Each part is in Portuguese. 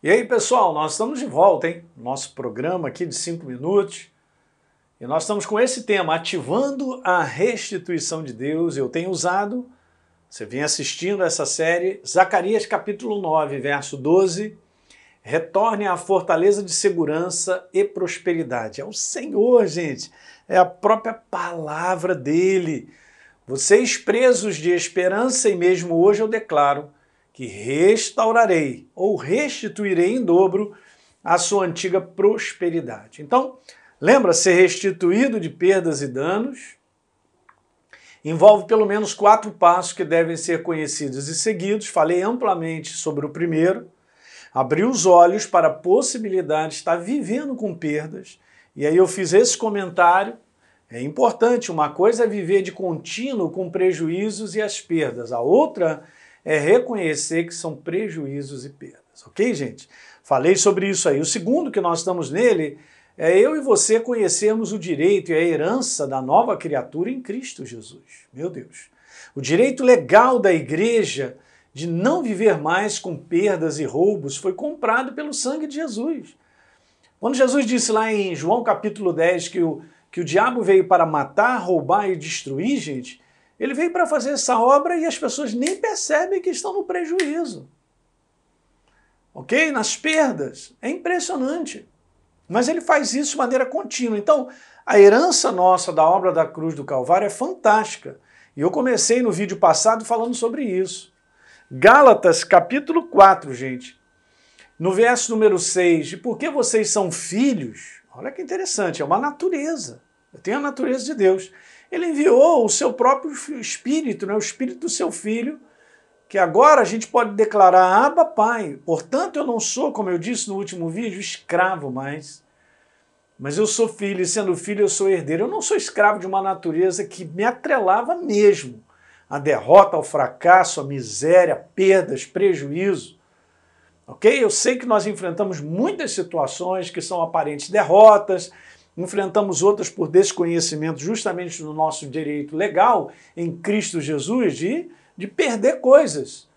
E aí, pessoal, nós estamos de volta, hein? Nosso programa aqui de cinco minutos. E nós estamos com esse tema, ativando a restituição de Deus. Eu tenho usado, você vem assistindo essa série, Zacarias capítulo 9, verso 12. Retorne à fortaleza de segurança e prosperidade. É o Senhor, gente. É a própria palavra dele. Vocês presos de esperança, e mesmo hoje eu declaro que restaurarei ou restituirei em dobro a sua antiga prosperidade. Então, lembra, ser restituído de perdas e danos envolve pelo menos quatro passos que devem ser conhecidos e seguidos. Falei amplamente sobre o primeiro. Abrir os olhos para a possibilidade de estar vivendo com perdas. E aí eu fiz esse comentário. É importante, uma coisa é viver de contínuo com prejuízos e as perdas, a outra reconhecer que são prejuízos e perdas, ok, gente? Falei sobre isso aí. O segundo que nós estamos nele é eu e você conhecermos o direito e a herança da nova criatura em Cristo Jesus. Meu Deus. O direito legal da igreja de não viver mais com perdas e roubos foi comprado pelo sangue de Jesus. Quando Jesus disse lá em João capítulo 10 que o, que o diabo veio para matar, roubar e destruir, gente, ele veio para fazer essa obra e as pessoas nem percebem que estão no prejuízo. Ok? Nas perdas. É impressionante. Mas ele faz isso de maneira contínua. Então, a herança nossa da obra da cruz do Calvário é fantástica. E eu comecei no vídeo passado falando sobre isso. Gálatas, capítulo 4, gente. No verso número 6, de por que vocês são filhos? Olha que interessante, é uma natureza. Eu tenho a natureza de Deus ele enviou o seu próprio Espírito, né, o Espírito do seu Filho, que agora a gente pode declarar Abba Pai. Portanto, eu não sou, como eu disse no último vídeo, escravo mais. Mas eu sou filho, e sendo filho, eu sou herdeiro. Eu não sou escravo de uma natureza que me atrelava mesmo à derrota, ao fracasso, à miséria, perdas, prejuízo. Ok? Eu sei que nós enfrentamos muitas situações que são aparentes derrotas, enfrentamos outras por desconhecimento justamente do nosso direito legal em Cristo Jesus de, de perder coisas.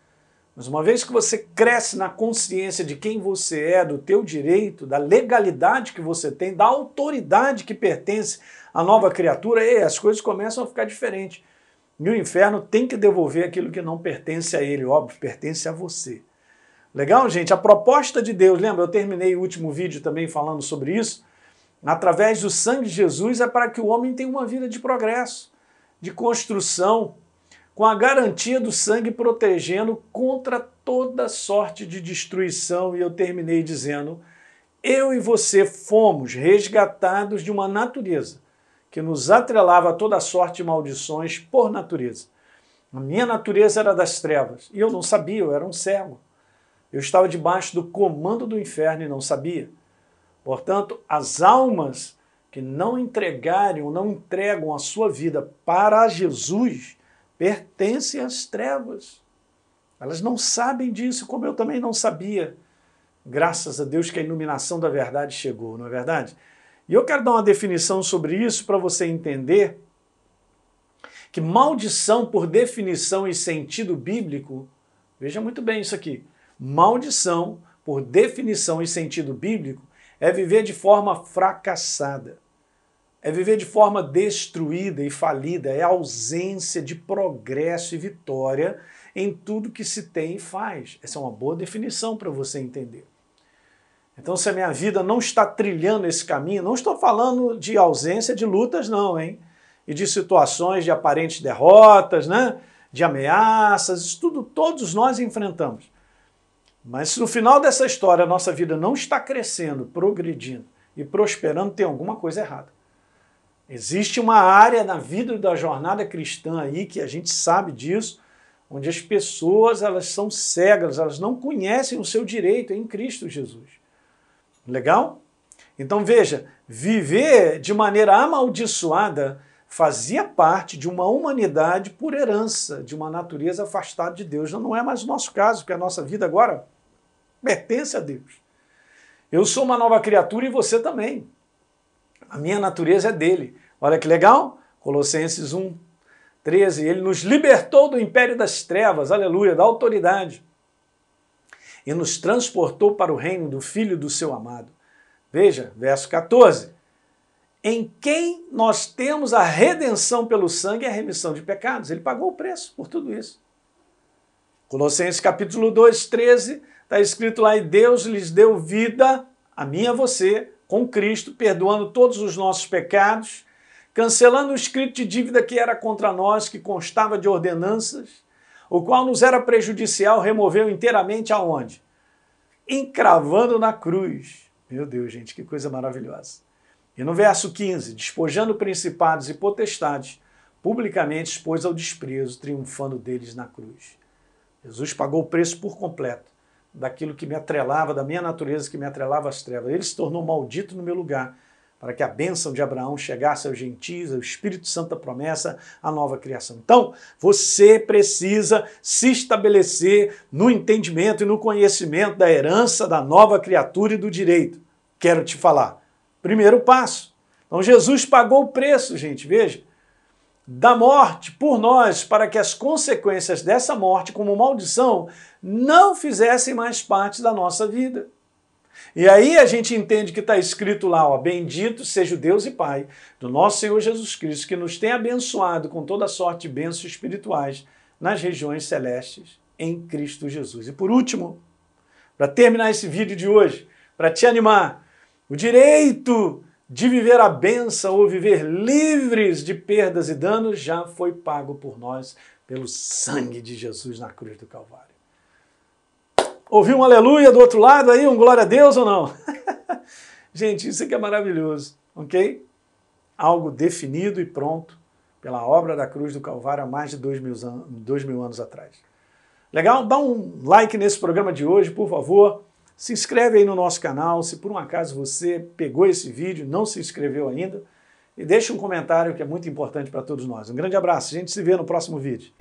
Mas uma vez que você cresce na consciência de quem você é, do teu direito, da legalidade que você tem, da autoridade que pertence à nova criatura, e as coisas começam a ficar diferentes. E o inferno tem que devolver aquilo que não pertence a ele, óbvio, pertence a você. Legal, gente? A proposta de Deus, lembra? Eu terminei o último vídeo também falando sobre isso através do sangue de Jesus, é para que o homem tenha uma vida de progresso, de construção, com a garantia do sangue protegendo contra toda sorte de destruição. E eu terminei dizendo: eu e você fomos resgatados de uma natureza que nos atrelava a toda sorte de maldições por natureza. A minha natureza era das trevas e eu não sabia, eu era um cego. Eu estava debaixo do comando do inferno e não sabia. Portanto, as almas que não entregarem ou não entregam a sua vida para Jesus pertencem às trevas. Elas não sabem disso, como eu também não sabia. Graças a Deus que a iluminação da verdade chegou, não é verdade? E eu quero dar uma definição sobre isso para você entender que maldição, por definição e sentido bíblico, veja muito bem isso aqui. Maldição, por definição e sentido bíblico, é viver de forma fracassada, é viver de forma destruída e falida, é ausência de progresso e vitória em tudo que se tem e faz. Essa é uma boa definição para você entender. Então, se a minha vida não está trilhando esse caminho, não estou falando de ausência de lutas, não, hein? E de situações de aparentes derrotas, né? De ameaças, isso tudo todos nós enfrentamos. Mas se no final dessa história a nossa vida não está crescendo, progredindo e prosperando, tem alguma coisa errada. Existe uma área na vida da jornada cristã aí que a gente sabe disso, onde as pessoas elas são cegas, elas não conhecem o seu direito em Cristo Jesus. Legal? Então veja, viver de maneira amaldiçoada fazia parte de uma humanidade por herança, de uma natureza afastada de Deus. Não é mais o nosso caso, porque a nossa vida agora pertence a Deus. Eu sou uma nova criatura e você também. A minha natureza é dele. Olha que legal? Colossenses 1, 13. Ele nos libertou do império das trevas, aleluia, da autoridade. e nos transportou para o reino do Filho do seu amado. Veja, verso 14. Em quem nós temos a redenção pelo sangue e a remissão de pecados. Ele pagou o preço por tudo isso. Colossenses capítulo 2, 13, está escrito lá, e Deus lhes deu vida, a mim e a você, com Cristo, perdoando todos os nossos pecados, cancelando o escrito de dívida que era contra nós, que constava de ordenanças, o qual nos era prejudicial, removeu inteiramente aonde? Encravando na cruz. Meu Deus, gente, que coisa maravilhosa. E no verso 15, despojando principados e potestades, publicamente expôs ao desprezo, triunfando deles na cruz. Jesus pagou o preço por completo daquilo que me atrelava, da minha natureza que me atrelava às trevas. Ele se tornou maldito no meu lugar, para que a bênção de Abraão chegasse aos gentios, ao Espírito Santo da promessa, à nova criação. Então, você precisa se estabelecer no entendimento e no conhecimento da herança da nova criatura e do direito. Quero te falar. Primeiro passo. Então, Jesus pagou o preço, gente, veja da morte por nós, para que as consequências dessa morte, como maldição, não fizessem mais parte da nossa vida. E aí a gente entende que está escrito lá, ó, bendito seja o Deus e Pai do nosso Senhor Jesus Cristo, que nos tem abençoado com toda sorte de bênçãos espirituais nas regiões celestes em Cristo Jesus. E por último, para terminar esse vídeo de hoje, para te animar, o direito de viver a benção ou viver livres de perdas e danos já foi pago por nós pelo sangue de Jesus na cruz do Calvário. Ouviu um aleluia do outro lado aí, um glória a Deus ou não? Gente, isso aqui é maravilhoso, ok? Algo definido e pronto pela obra da cruz do Calvário há mais de dois mil, anos, dois mil anos atrás. Legal? Dá um like nesse programa de hoje, por favor. Se inscreve aí no nosso canal, se por um acaso você pegou esse vídeo, não se inscreveu ainda, e deixa um comentário que é muito importante para todos nós. Um grande abraço, a gente se vê no próximo vídeo.